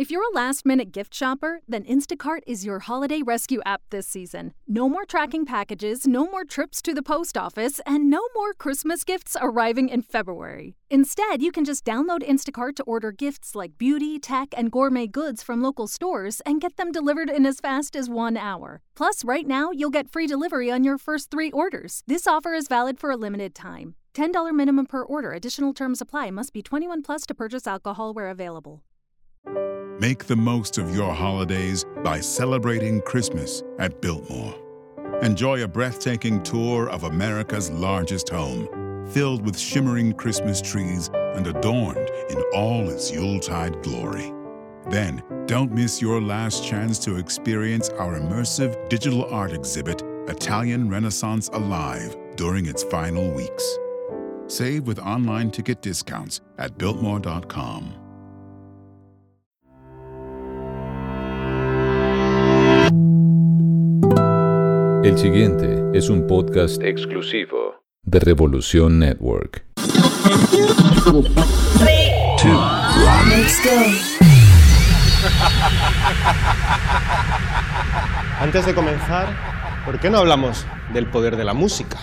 If you're a last minute gift shopper, then Instacart is your holiday rescue app this season. No more tracking packages, no more trips to the post office, and no more Christmas gifts arriving in February. Instead, you can just download Instacart to order gifts like beauty, tech, and gourmet goods from local stores and get them delivered in as fast as one hour. Plus, right now, you'll get free delivery on your first three orders. This offer is valid for a limited time. $10 minimum per order. Additional terms apply. Must be 21 plus to purchase alcohol where available. Make the most of your holidays by celebrating Christmas at Biltmore. Enjoy a breathtaking tour of America's largest home, filled with shimmering Christmas trees and adorned in all its Yuletide glory. Then, don't miss your last chance to experience our immersive digital art exhibit, Italian Renaissance Alive, during its final weeks. Save with online ticket discounts at Biltmore.com. El siguiente es un podcast exclusivo de Revolución Network. Antes de comenzar, ¿por qué no hablamos del poder de la música?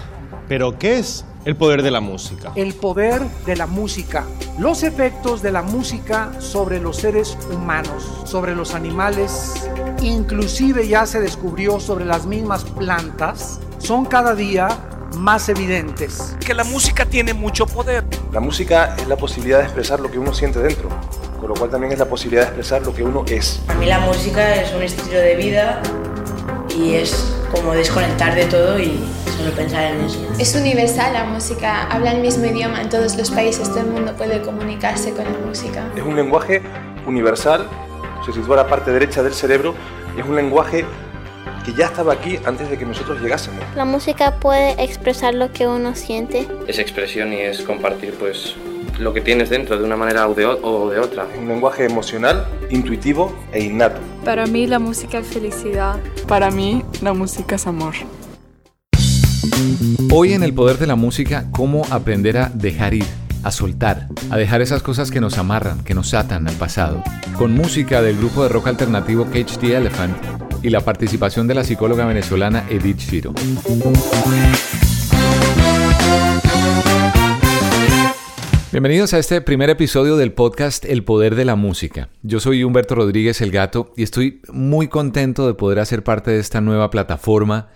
¿Pero qué es el poder de la música? El poder de la música. Los efectos de la música sobre los seres humanos, sobre los animales, inclusive ya se descubrió sobre las mismas plantas, son cada día más evidentes. Que la música tiene mucho poder. La música es la posibilidad de expresar lo que uno siente dentro, con lo cual también es la posibilidad de expresar lo que uno es. A mí la música es un estilo de vida y es como desconectar de todo y solo pensar en eso. Es universal la música, habla el mismo idioma en todos los países, todo el mundo puede comunicarse con la música. Es un lenguaje universal, se sitúa la parte derecha del cerebro, es un lenguaje que ya estaba aquí antes de que nosotros llegásemos. La música puede expresar lo que uno siente. Es expresión y es compartir pues lo que tienes dentro de una manera o de, o de otra. Un lenguaje emocional, intuitivo e innato. Para mí la música es felicidad. Para mí la música es amor. Hoy en el poder de la música, cómo aprender a dejar ir, a soltar, a dejar esas cosas que nos amarran, que nos atan al pasado. Con música del grupo de rock alternativo Cage the Elephant y la participación de la psicóloga venezolana Edith Shiro. Bienvenidos a este primer episodio del podcast El Poder de la Música. Yo soy Humberto Rodríguez el Gato y estoy muy contento de poder hacer parte de esta nueva plataforma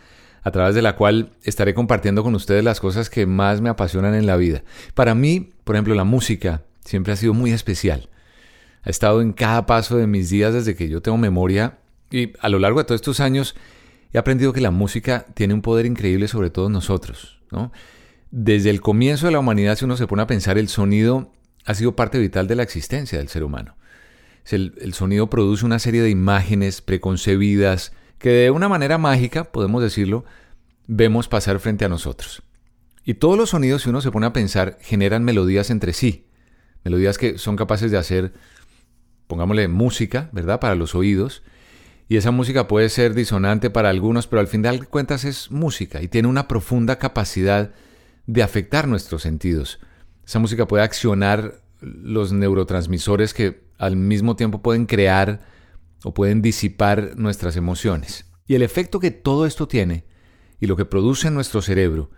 a través de la cual estaré compartiendo con ustedes las cosas que más me apasionan en la vida. Para mí, por ejemplo, la música siempre ha sido muy especial. Ha estado en cada paso de mis días desde que yo tengo memoria y a lo largo de todos estos años he aprendido que la música tiene un poder increíble sobre todos nosotros. Desde el comienzo de la humanidad, si uno se pone a pensar, el sonido ha sido parte vital de la existencia del ser humano. El, sonido produce una serie de imágenes preconcebidas, que de una manera mágica, podemos decirlo, vemos pasar frente a nosotros. Y todos los sonidos, si uno se pone a pensar, generan melodías entre sí. Melodías que son capaces de hacer, pongámosle, música, ¿verdad? Para los oídos. Y esa música puede ser disonante para algunos, pero al final de cuentas es música y tiene una profunda capacidad de afectar nuestros sentidos. Esa música puede accionar los neurotransmisores que al mismo tiempo pueden crear o pueden disipar nuestras emociones. Y el efecto que todo esto tiene y lo que produce en nuestro cerebro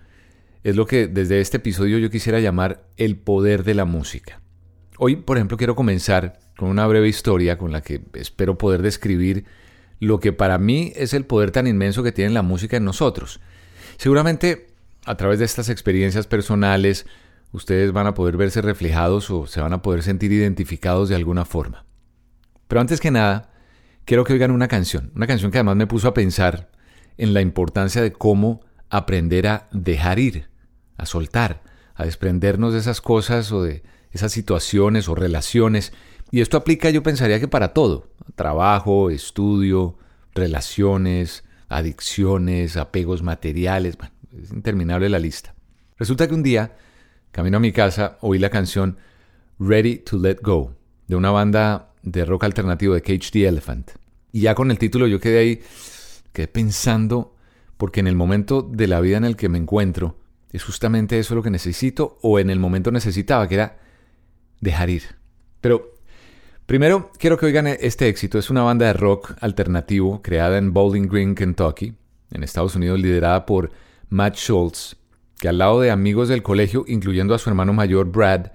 es lo que desde este episodio yo quisiera llamar el poder de la música. Hoy, por ejemplo, quiero comenzar con una breve historia con la que espero poder describir lo que para mí es el poder tan inmenso que tiene la música en nosotros. Seguramente a través de estas experiencias personales ustedes van a poder verse reflejados o se van a poder sentir identificados de alguna forma. Pero antes que nada, quiero que oigan una canción, una canción que además me puso a pensar en la importancia de cómo aprender a dejar ir, a soltar, a desprendernos de esas cosas o de esas situaciones o relaciones. Y esto aplica yo pensaría que para todo, trabajo, estudio, relaciones, adicciones, apegos materiales, es interminable la lista. Resulta que un día, camino a mi casa, oí la canción Ready to Let Go, de una banda de rock alternativo de Cage the Elephant. Y ya con el título yo quedé ahí, quedé pensando, porque en el momento de la vida en el que me encuentro, es justamente eso lo que necesito, o en el momento necesitaba, que era dejar ir. Pero Primero, quiero que oigan este éxito. Es una banda de rock alternativo creada en Bowling Green, Kentucky, en Estados Unidos, liderada por Matt Schultz, que al lado de amigos del colegio, incluyendo a su hermano mayor Brad,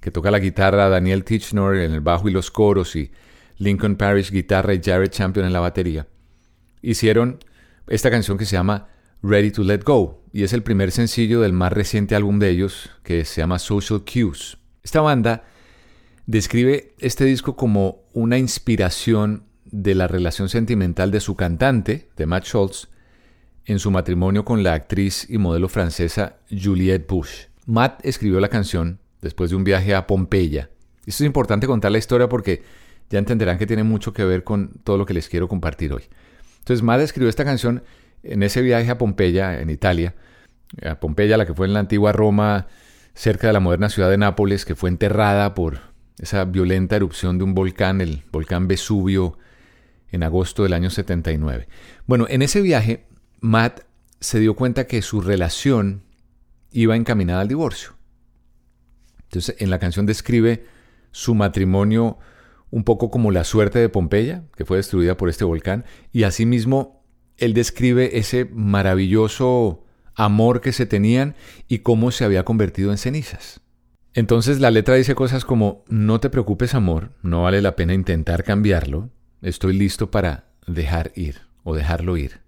que toca la guitarra, Daniel Tichnor en el bajo y los coros, y Lincoln Parrish guitarra y Jared Champion en la batería, hicieron esta canción que se llama Ready to Let Go, y es el primer sencillo del más reciente álbum de ellos, que se llama Social Cues. Esta banda describe este disco como una inspiración de la relación sentimental de su cantante, de Matt Schultz, en su matrimonio con la actriz y modelo francesa Juliette Bush. Matt escribió la canción después de un viaje a Pompeya. Esto es importante contar la historia porque ya entenderán que tiene mucho que ver con todo lo que les quiero compartir hoy. Entonces Matt escribió esta canción en ese viaje a Pompeya, en Italia. A Pompeya, la que fue en la antigua Roma, cerca de la moderna ciudad de Nápoles, que fue enterrada por esa violenta erupción de un volcán, el volcán Vesubio, en agosto del año 79. Bueno, en ese viaje Matt se dio cuenta que su relación iba encaminada al divorcio. Entonces, en la canción describe su matrimonio un poco como la suerte de Pompeya, que fue destruida por este volcán, y asimismo él describe ese maravilloso amor que se tenían y cómo se había convertido en cenizas. Entonces la letra dice cosas como, no te preocupes amor, no vale la pena intentar cambiarlo, estoy listo para dejar ir o dejarlo ir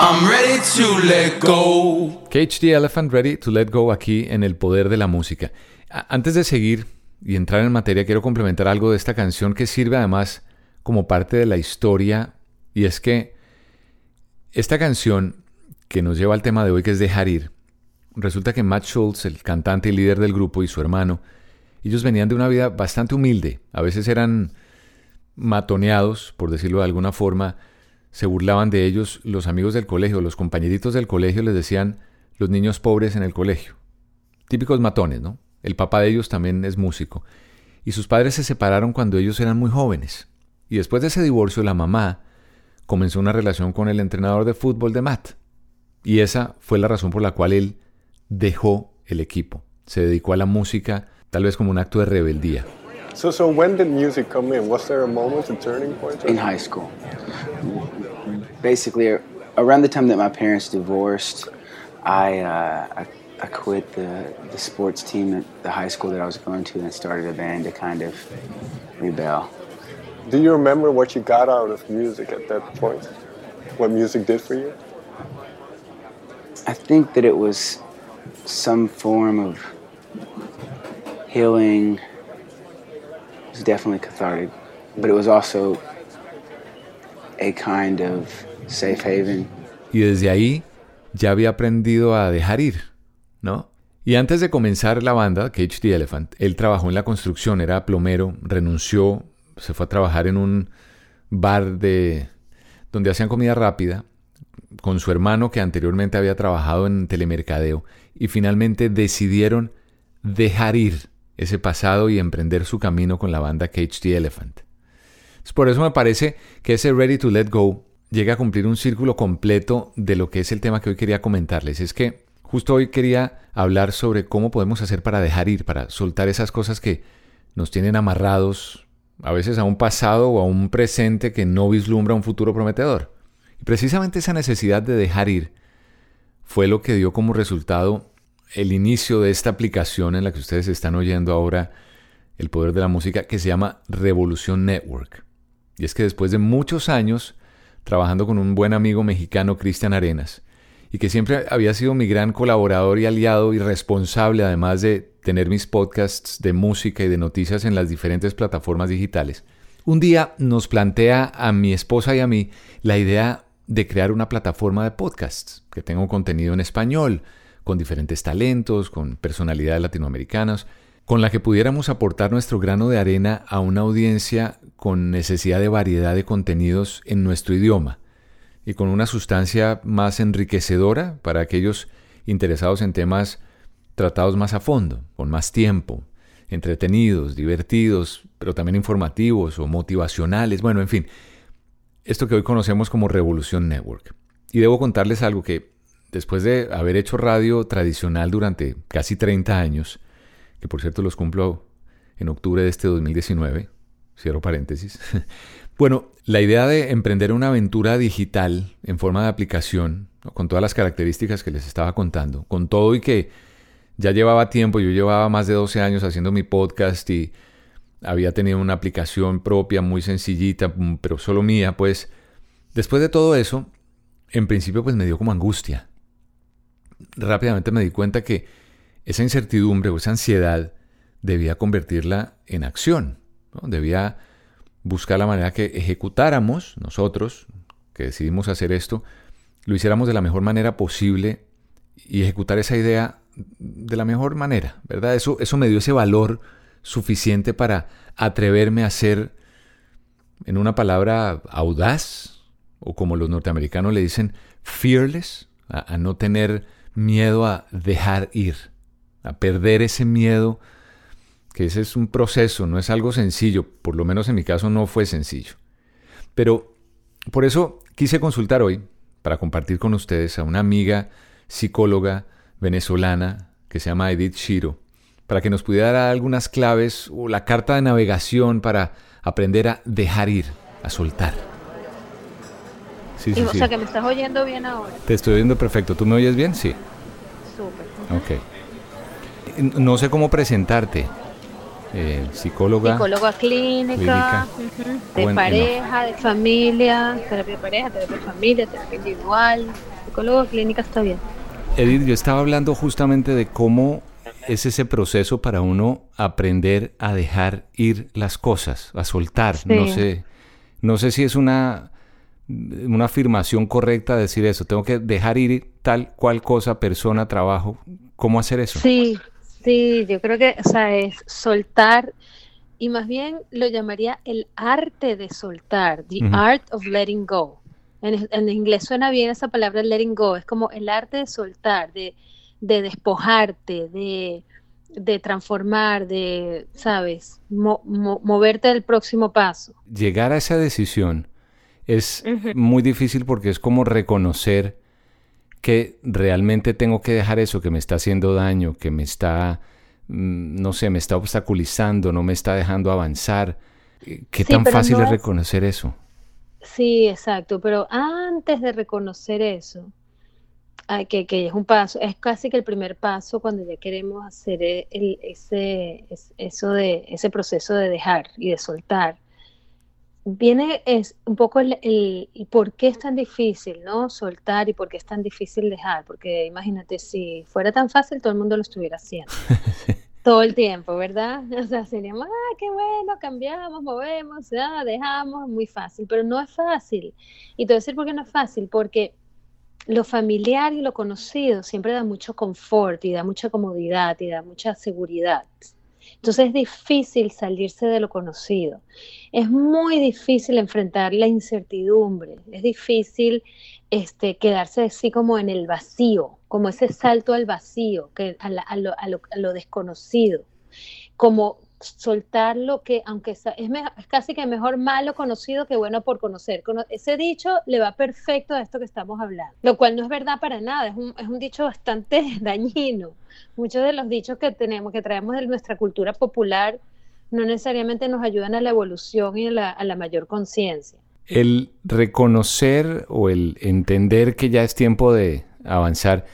I'm ready, to let go. Cage the Elephant Ready to Let Go aquí en El Poder de la Música. Antes de seguir y entrar en materia, quiero complementar algo de esta canción que sirve además como parte de la historia y es que esta canción que nos lleva al tema de hoy que es dejar ir, resulta que Matt Schultz, el cantante y líder del grupo y su hermano, ellos venían de una vida bastante humilde, a veces eran matoneados, por decirlo de alguna forma, se burlaban de ellos los amigos del colegio, los compañeritos del colegio les decían, los niños pobres en el colegio. Típicos matones, ¿no? El papá de ellos también es músico. Y sus padres se separaron cuando ellos eran muy jóvenes. Y después de ese divorcio, la mamá comenzó una relación con el entrenador de fútbol de Matt. Y esa fue la razón por la cual él dejó el equipo. Se dedicó a la música, tal vez como un acto de rebeldía. So, so when did music come in? Was there a moment, a turning point? In high school. Basically, around the time that my parents divorced, I, uh, I, I quit the, the sports team at the high school that I was going to and started a band to kind of rebel. Do you remember what you got out of music at that point? What music did for you? I think that it was some form of healing. It was definitely cathartic, but it was also a kind of safe haven. Y desde ahí ya había aprendido a dejar ir, ¿no? Y antes de comenzar la banda, Cage the Elephant, él trabajó en la construcción, era plomero, renunció, se fue a trabajar en un bar de donde hacían comida rápida con su hermano que anteriormente había trabajado en telemercadeo y finalmente decidieron dejar ir ese pasado y emprender su camino con la banda Cage the Elephant. por eso me parece que ese Ready to Let Go llega a cumplir un círculo completo de lo que es el tema que hoy quería comentarles. Es que justo hoy quería hablar sobre cómo podemos hacer para dejar ir, para soltar esas cosas que nos tienen amarrados, a veces a un pasado o a un presente que no vislumbra un futuro prometedor. Y precisamente esa necesidad de dejar ir fue lo que dio como resultado el inicio de esta aplicación en la que ustedes están oyendo ahora el poder de la música que se llama Revolución Network. Y es que después de muchos años trabajando con un buen amigo mexicano, Cristian Arenas, y que siempre había sido mi gran colaborador y aliado y responsable, además de tener mis podcasts de música y de noticias en las diferentes plataformas digitales. Un día nos plantea a mi esposa y a mí la idea de crear una plataforma de podcasts que tenga un contenido en español, con diferentes talentos, con personalidades latinoamericanas, con la que pudiéramos aportar nuestro grano de arena a una audiencia con necesidad de variedad de contenidos en nuestro idioma, y con una sustancia más enriquecedora para aquellos interesados en temas tratados más a fondo, con más tiempo, entretenidos, divertidos, pero también informativos o motivacionales, bueno, en fin, esto que hoy conocemos como Revolución Network. Y debo contarles algo que después de haber hecho radio tradicional durante casi 30 años, que por cierto los cumplo en octubre de este 2019, cierro paréntesis, bueno, la idea de emprender una aventura digital en forma de aplicación, con todas las características que les estaba contando, con todo y que ya llevaba tiempo, yo llevaba más de 12 años haciendo mi podcast y había tenido una aplicación propia muy sencillita, mm, pero solo mía, pues después de todo eso, en principio pues me dio como angustia. Rápidamente me di cuenta que esa incertidumbre o esa ansiedad debía convertirla en acción, debía buscar la manera que ejecutáramos nosotros, que decidimos hacer esto, lo hiciéramos de la mejor manera posible y ejecutar esa idea de la mejor manera, ¿verdad? Eso, eso me dio ese valor suficiente para atreverme a ser, en una palabra, audaz, o como los norteamericanos le dicen, fearless, a no tener miedo a dejar ir, a perder ese miedo que ese es un proceso, no es algo sencillo, por lo menos en mi caso no fue sencillo. Pero por eso quise consultar hoy, para compartir con ustedes, a una amiga psicóloga venezolana que se llama Edith Shiro, para que nos pudiera dar algunas claves o la carta de navegación para aprender a dejar ir, a soltar. Sí, sí, o sea que me estás oyendo bien ahora. Te estoy oyendo perfecto. ¿Tú me oyes bien? Sí. Súper. Ok. No sé cómo presentarte eh, psicóloga. Psicóloga clínica, de pareja, de familia, terapia de pareja, terapia de familia, terapia individual. Psicóloga clínica está bien. Edith, yo estaba hablando justamente de cómo es ese proceso para uno aprender a dejar ir las cosas, a soltar. No sé, no sé si es una, una afirmación correcta decir eso. Tengo que dejar ir tal cual cosa, persona, trabajo. ¿Cómo hacer eso? Sí, Sí, yo creo que, o sea, es soltar y más bien lo llamaría el arte de soltar, the art of letting go. En, inglés suena bien esa palabra letting go, es como el arte de soltar, de, despojarte, de, transformar, de, ¿sabes? moverte al próximo paso. Llegar a esa decisión es muy difícil porque es como reconocer que realmente tengo que dejar eso que me está haciendo daño, que me está, mm, no sé, me está obstaculizando, no me está dejando avanzar. Eh, ¿Qué tan fácil es reconocer eso? Sí, exacto, pero antes de reconocer eso, que, que, es un paso, es casi que el primer paso cuando ya queremos hacer el, ese, eso de, ese proceso de dejar y de soltar viene es un poco el, el, por qué es tan difícil, ¿no? Soltar y por qué es tan difícil dejar, porque imagínate, si fuera tan fácil, todo el mundo lo estuviera haciendo. todo el tiempo, ¿verdad? O sea, seríamos, ah, qué bueno, cambiamos, movemos, ya, dejamos, muy fácil, pero no es fácil. Y te voy a decir por qué no es fácil, porque lo familiar y lo conocido siempre da mucho confort y da mucha comodidad y da mucha seguridad. Entonces es difícil salirse de lo conocido. Es muy difícil enfrentar la incertidumbre. Es difícil este, quedarse así como en el vacío, como ese salto al vacío, que, a, lo, desconocido. Como, soltar lo que, aunque es, es, casi que mejor malo conocido que bueno por conocer. ese dicho le va perfecto a esto que estamos hablando, lo cual no es verdad para nada, es un, es un dicho bastante dañino. Muchos de los dichos que tenemos, que traemos de nuestra cultura popular, no necesariamente nos ayudan a la evolución y a la, a la mayor conciencia. El reconocer o el entender que ya es tiempo de avanzar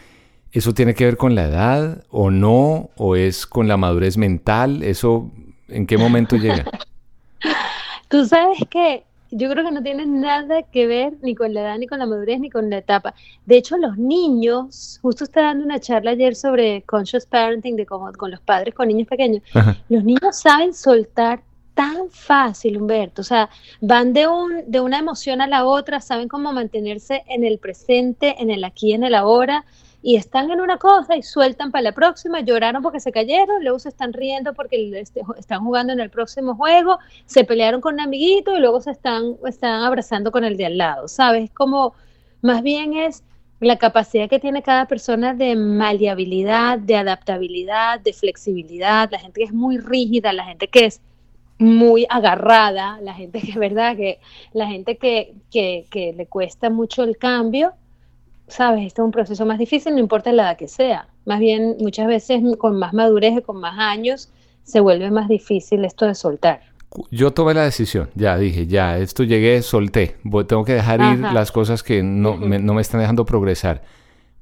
¿Eso tiene que ver con la edad o no? ¿O es con la madurez mental? ¿Eso en qué momento llega? Tú sabes que yo creo que no tiene nada que ver ni con la edad, ni con la madurez, ni con la etapa. De hecho, los niños, justo estaba dando una charla ayer sobre conscious parenting, de cómo con los padres con niños pequeños, los niños saben soltar tan fácil, Humberto. O sea, van de, un, de una emoción a la otra, saben cómo mantenerse en el presente, en el aquí, en el ahora, y están en una cosa y sueltan para la próxima, lloraron porque se cayeron, luego se están riendo porque este, están jugando en el próximo juego, se pelearon con un amiguito y luego se están, están abrazando con el de al lado, ¿sabes? Como más bien es la capacidad que tiene cada persona de maleabilidad, de adaptabilidad, de flexibilidad, la gente que es muy rígida, la gente que es muy agarrada, la gente que es verdad, que la gente que, que, le cuesta mucho el cambio, sabes, este es un proceso más difícil, no importa la edad que sea. Más bien, muchas veces con más madurez y con más años, se vuelve más difícil esto de soltar. Yo tomé la decisión, ya dije, ya, esto llegué, solté, tengo que dejar ir las cosas que no, me, no me están dejando progresar.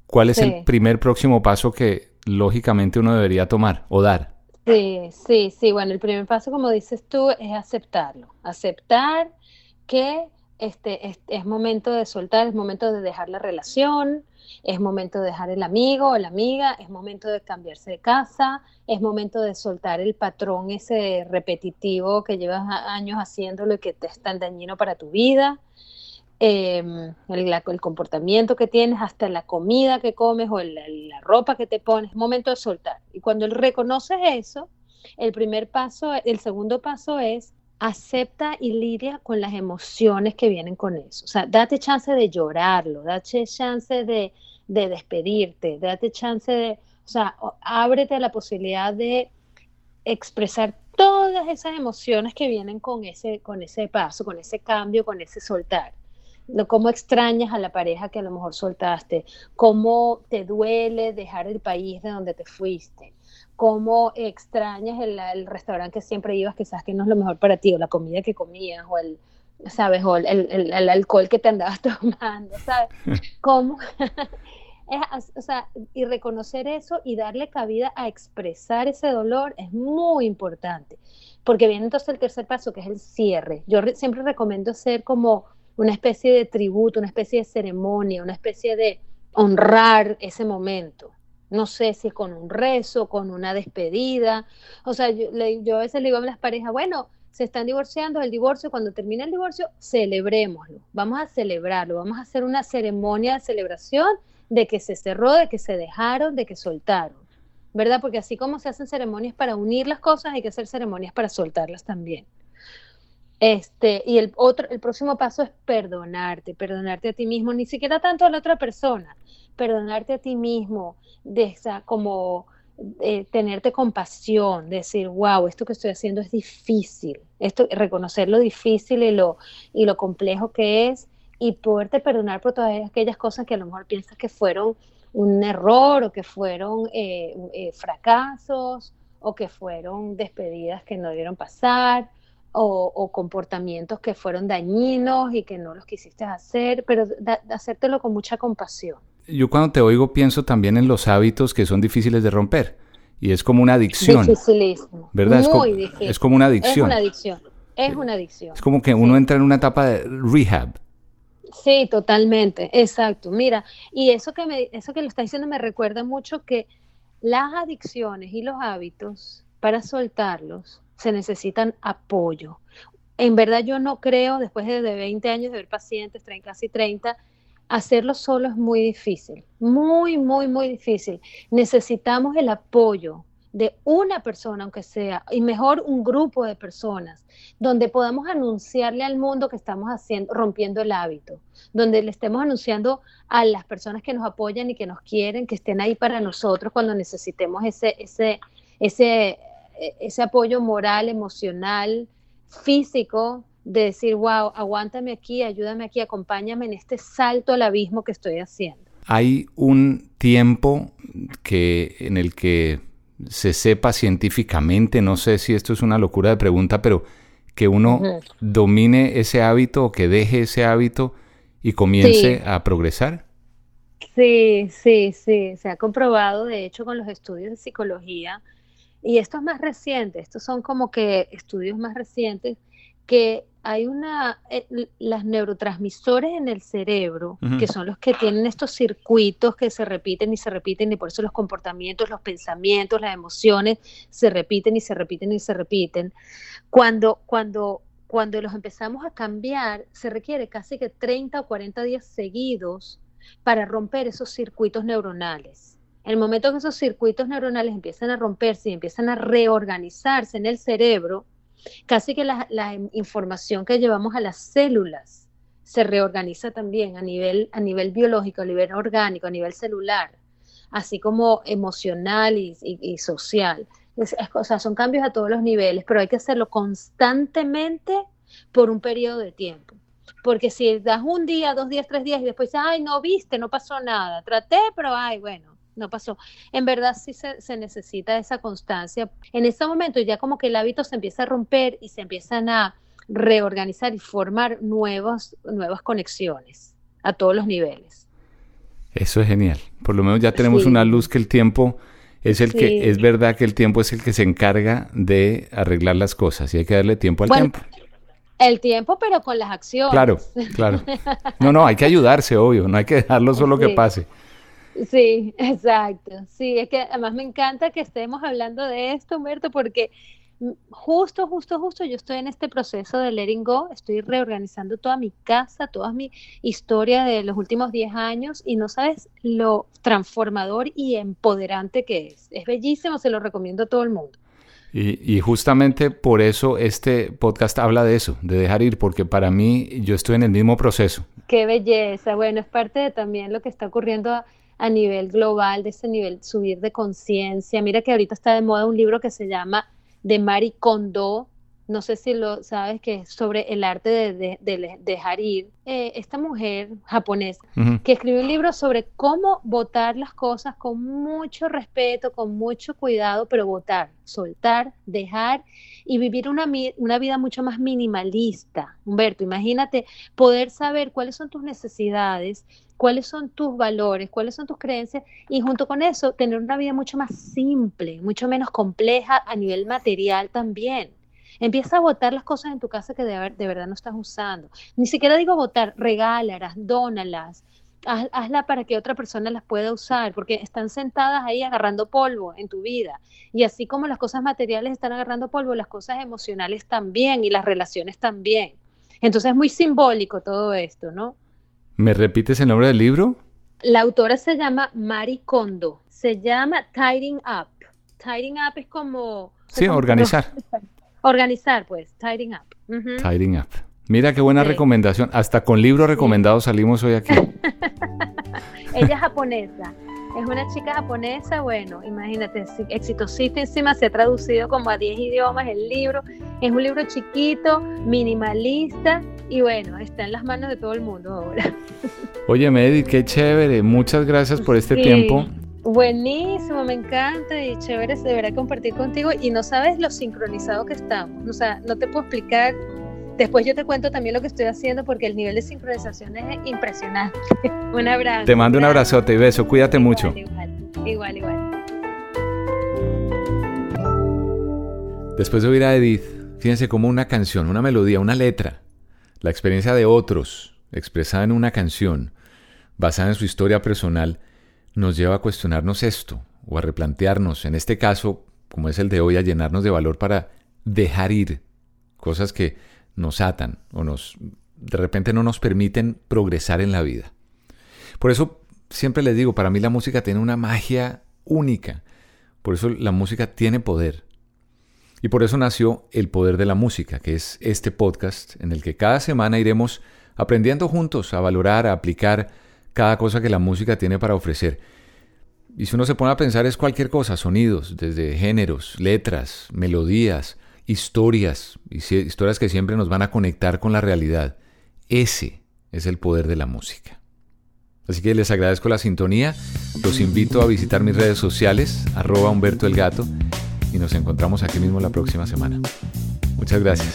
¿Cuál es el primer próximo paso que lógicamente uno debería tomar o dar? Sí, sí, sí. Bueno, el primer paso, como dices tú, es aceptarlo. Aceptar que este, es, momento de soltar, es momento de dejar la relación, es momento de dejar el amigo o la amiga, es momento de cambiarse de casa, es momento de soltar el patrón ese repetitivo que llevas años haciéndolo y que te es tan dañino para tu vida. Em, el, comportamiento que tienes, hasta la comida que comes o la, ropa que te pones, es momento de soltar. Y cuando reconoces eso, el primer paso, el segundo paso es acepta y lidia con las emociones que vienen con eso. O sea, date chance de llorarlo, date chance de, de despedirte, date chance de, o sea, ábrete a la posibilidad de expresar todas esas emociones que vienen con ese, con ese paso, con ese cambio, con ese soltar cómo extrañas a la pareja que a lo mejor soltaste, cómo te duele dejar el país de donde te fuiste, cómo extrañas el, restaurante que siempre ibas, que sabes que no es lo mejor para ti, o la comida que comías, o el, ¿sabes? O el, alcohol que te andabas tomando, ¿sabes? ¿Cómo? o sea, y reconocer eso y darle cabida a expresar ese dolor es muy importante, porque viene entonces el tercer paso, que es el cierre. Yo siempre recomiendo ser como una especie de tributo, una especie de ceremonia, una especie de honrar ese momento. No sé si con un rezo, con una despedida. O sea, yo, yo a veces le digo a las parejas, bueno, se están divorciando, el divorcio, cuando termine el divorcio, celebrémoslo, vamos a celebrarlo, vamos a hacer una ceremonia de celebración de que se cerró, de que se dejaron, de que soltaron, ¿verdad? Porque así como se hacen ceremonias para unir las cosas, hay que hacer ceremonias para soltarlas también. Este, y el otro, el próximo paso es perdonarte, perdonarte a ti mismo, ni siquiera tanto a la otra persona, perdonarte a ti mismo, de esa, como eh, tenerte compasión, decir, wow, esto que estoy haciendo es difícil, esto, reconocer lo difícil y lo, y lo complejo que es, y poderte perdonar por todas aquellas cosas que a lo mejor piensas que fueron un error o que fueron eh, eh, fracasos o que fueron despedidas que no dieron pasar o, comportamientos que fueron dañinos y que no los quisiste hacer, pero hacértelo con mucha compasión. Yo cuando te oigo pienso también en los hábitos que son difíciles de romper y es como una adicción. Dificilísimo. ¿Verdad? Muy es, como, difícil. es como una adicción. Es una adicción. Es una adicción. Es como que uno entra en una etapa de rehab. Sí, totalmente, exacto. Mira, y eso que me, eso que lo está diciendo me recuerda mucho que las adicciones y los hábitos, para soltarlos, se necesitan apoyo. En verdad yo no creo, después de 20 años de ver pacientes, casi 30, hacerlo solo es muy difícil, muy, muy, muy difícil. Necesitamos el apoyo de una persona, aunque sea, y mejor un grupo de personas, donde podamos anunciarle al mundo que estamos haciendo, rompiendo el hábito, donde le estemos anunciando a las personas que nos apoyan y que nos quieren, que estén ahí para nosotros cuando necesitemos ese, ese, ese ese apoyo moral, emocional, físico, de decir, wow, aguántame aquí, ayúdame aquí, acompáñame en este salto al abismo que estoy haciendo. Hay un tiempo que, en el que se sepa científicamente, no sé si esto es una locura de pregunta, pero que uno domine ese hábito o que deje ese hábito y comience a progresar. Sí, sí, sí, se ha comprobado, de hecho, con los estudios de psicología, y esto es más reciente, estos son como que estudios más recientes, que hay una, eh, las neurotransmisores en el cerebro, que son los que tienen estos circuitos que se repiten y se repiten, y por eso los comportamientos, los pensamientos, las emociones se repiten y se repiten y se repiten. Cuando, cuando, cuando los empezamos a cambiar, se requiere casi que 30 o 40 días seguidos para romper esos circuitos neuronales. El momento que esos circuitos neuronales empiezan a romperse y empiezan a reorganizarse en el cerebro, casi que la, información que llevamos a las células se reorganiza también a nivel, a nivel biológico, a nivel orgánico, a nivel celular, así como emocional y, social. o sea, son cambios a todos los niveles, pero hay que hacerlo constantemente por un periodo de tiempo. Porque si das un día, dos días, tres días y después, ay, no viste, no pasó nada, traté, pero ay, bueno, no pasó. En verdad sí se, se, necesita esa constancia. En ese momento ya como que el hábito se empieza a romper y se empiezan a reorganizar y formar nuevos, nuevas conexiones a todos los niveles. Eso es genial. Por lo menos ya tenemos una luz que el tiempo es el que, es verdad que el tiempo es el que se encarga de arreglar las cosas y hay que darle tiempo al tiempo. El tiempo, pero con las acciones. Claro, claro. No, no, hay que ayudarse, obvio, no hay que dejarlo solo que pase. Sí, exacto. Sí, es que además me encanta que estemos hablando de esto, Humberto, porque justo, justo, justo yo estoy en este proceso de letting go, estoy reorganizando toda mi casa, toda mi historia de los últimos 10 años y no sabes lo transformador y empoderante que es. Es bellísimo, se lo recomiendo a todo el mundo. Y, justamente por eso este podcast habla de eso, de dejar ir, porque para mí yo estoy en el mismo proceso. Qué belleza, bueno, es parte de también lo que está ocurriendo a, nivel global, de ese nivel, subir de conciencia. Mira que ahorita está de moda un libro que se llama de Marie Kondo, no sé si lo sabes, que es sobre el arte de, dejar ir. Eh, esta mujer japonesa que escribió un libro sobre cómo votar las cosas con mucho respeto, con mucho cuidado, pero votar, soltar, dejar y vivir una, una vida mucho más minimalista. Humberto, imagínate poder saber cuáles son tus necesidades, cuáles son tus valores, cuáles son tus creencias y junto con eso tener una vida mucho más simple, mucho menos compleja a nivel material también. Empieza a votar las cosas en tu casa que de, de verdad no estás usando. Ni siquiera digo votar, regálalas, dónalas, hazla para que otra persona las pueda usar, porque están sentadas ahí agarrando polvo en tu vida. Y así como las cosas materiales están agarrando polvo, las cosas emocionales también y las relaciones también. Entonces es muy simbólico todo esto, ¿no? ¿Me repites el nombre del libro? La autora se llama Mari Kondo. Se llama Tidying Up. Tidying Up es como... Sí, organizar. Organizar, pues, Tidying Up. Tidying Up. Mira qué buena recomendación. Hasta con libros recomendados salimos hoy aquí. Ella es japonesa. Es una chica japonesa, bueno, imagínate, exitosísima, se ha traducido como a 10 idiomas el libro. Es un libro chiquito, minimalista y bueno, está en las manos de todo el mundo ahora. Oye, Medi, qué chévere. Muchas gracias por este tiempo. Buenísimo, me encanta y chévere de verdad compartir contigo y no sabes lo sincronizado que estamos. O sea, no te puedo explicar. Después yo te cuento también lo que estoy haciendo porque el nivel de sincronización es impresionante. un abrazo. Te mando un abrazote y beso. Cuídate mucho. Igual, igual, igual. Después de oír a Edith, fíjense como una canción, una melodía, una letra la experiencia de otros, expresada en una canción, basada en su historia personal, nos lleva a cuestionarnos esto, o a replantearnos, en este caso, como es el de hoy, a llenarnos de valor para dejar ir cosas que nos atan o nos de repente no nos permiten progresar en la vida. Por eso siempre les digo, para mí la música tiene una magia única. Por eso la música tiene poder. Y por eso nació El Poder de la Música, que es este podcast en el que cada semana iremos aprendiendo juntos a valorar, a aplicar cada cosa que la música tiene para ofrecer. Y si uno se pone a pensar es cualquier cosa, sonidos, desde géneros, letras, melodías, historias, historias que siempre nos van a conectar con la realidad. Ese es el poder de la música. Así que les agradezco la sintonía, los invito a visitar mis redes sociales, arroba Humberto el Gato, y nos encontramos aquí mismo la próxima semana. Muchas gracias.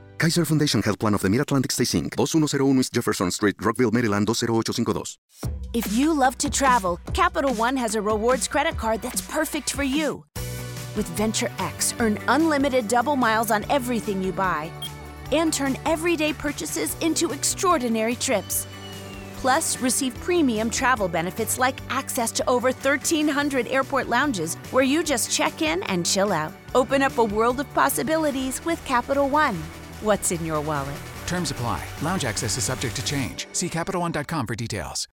Kaiser Foundation Health Plan of the Mid-Atlantic Stay Inc., 2101 East Jefferson Street, Rockville, Maryland, 20852. If you love to travel, Capital One has a rewards credit card that's perfect for you. With Venture X, earn unlimited double miles on everything you buy and turn everyday purchases into extraordinary trips. Plus, receive premium travel benefits like access to over 1,300 airport lounges where you just check in and chill out. Open up a world of possibilities with Capital One. What's in your wallet? Terms apply. Lounge access is subject to change. See CapitalOne.com for details.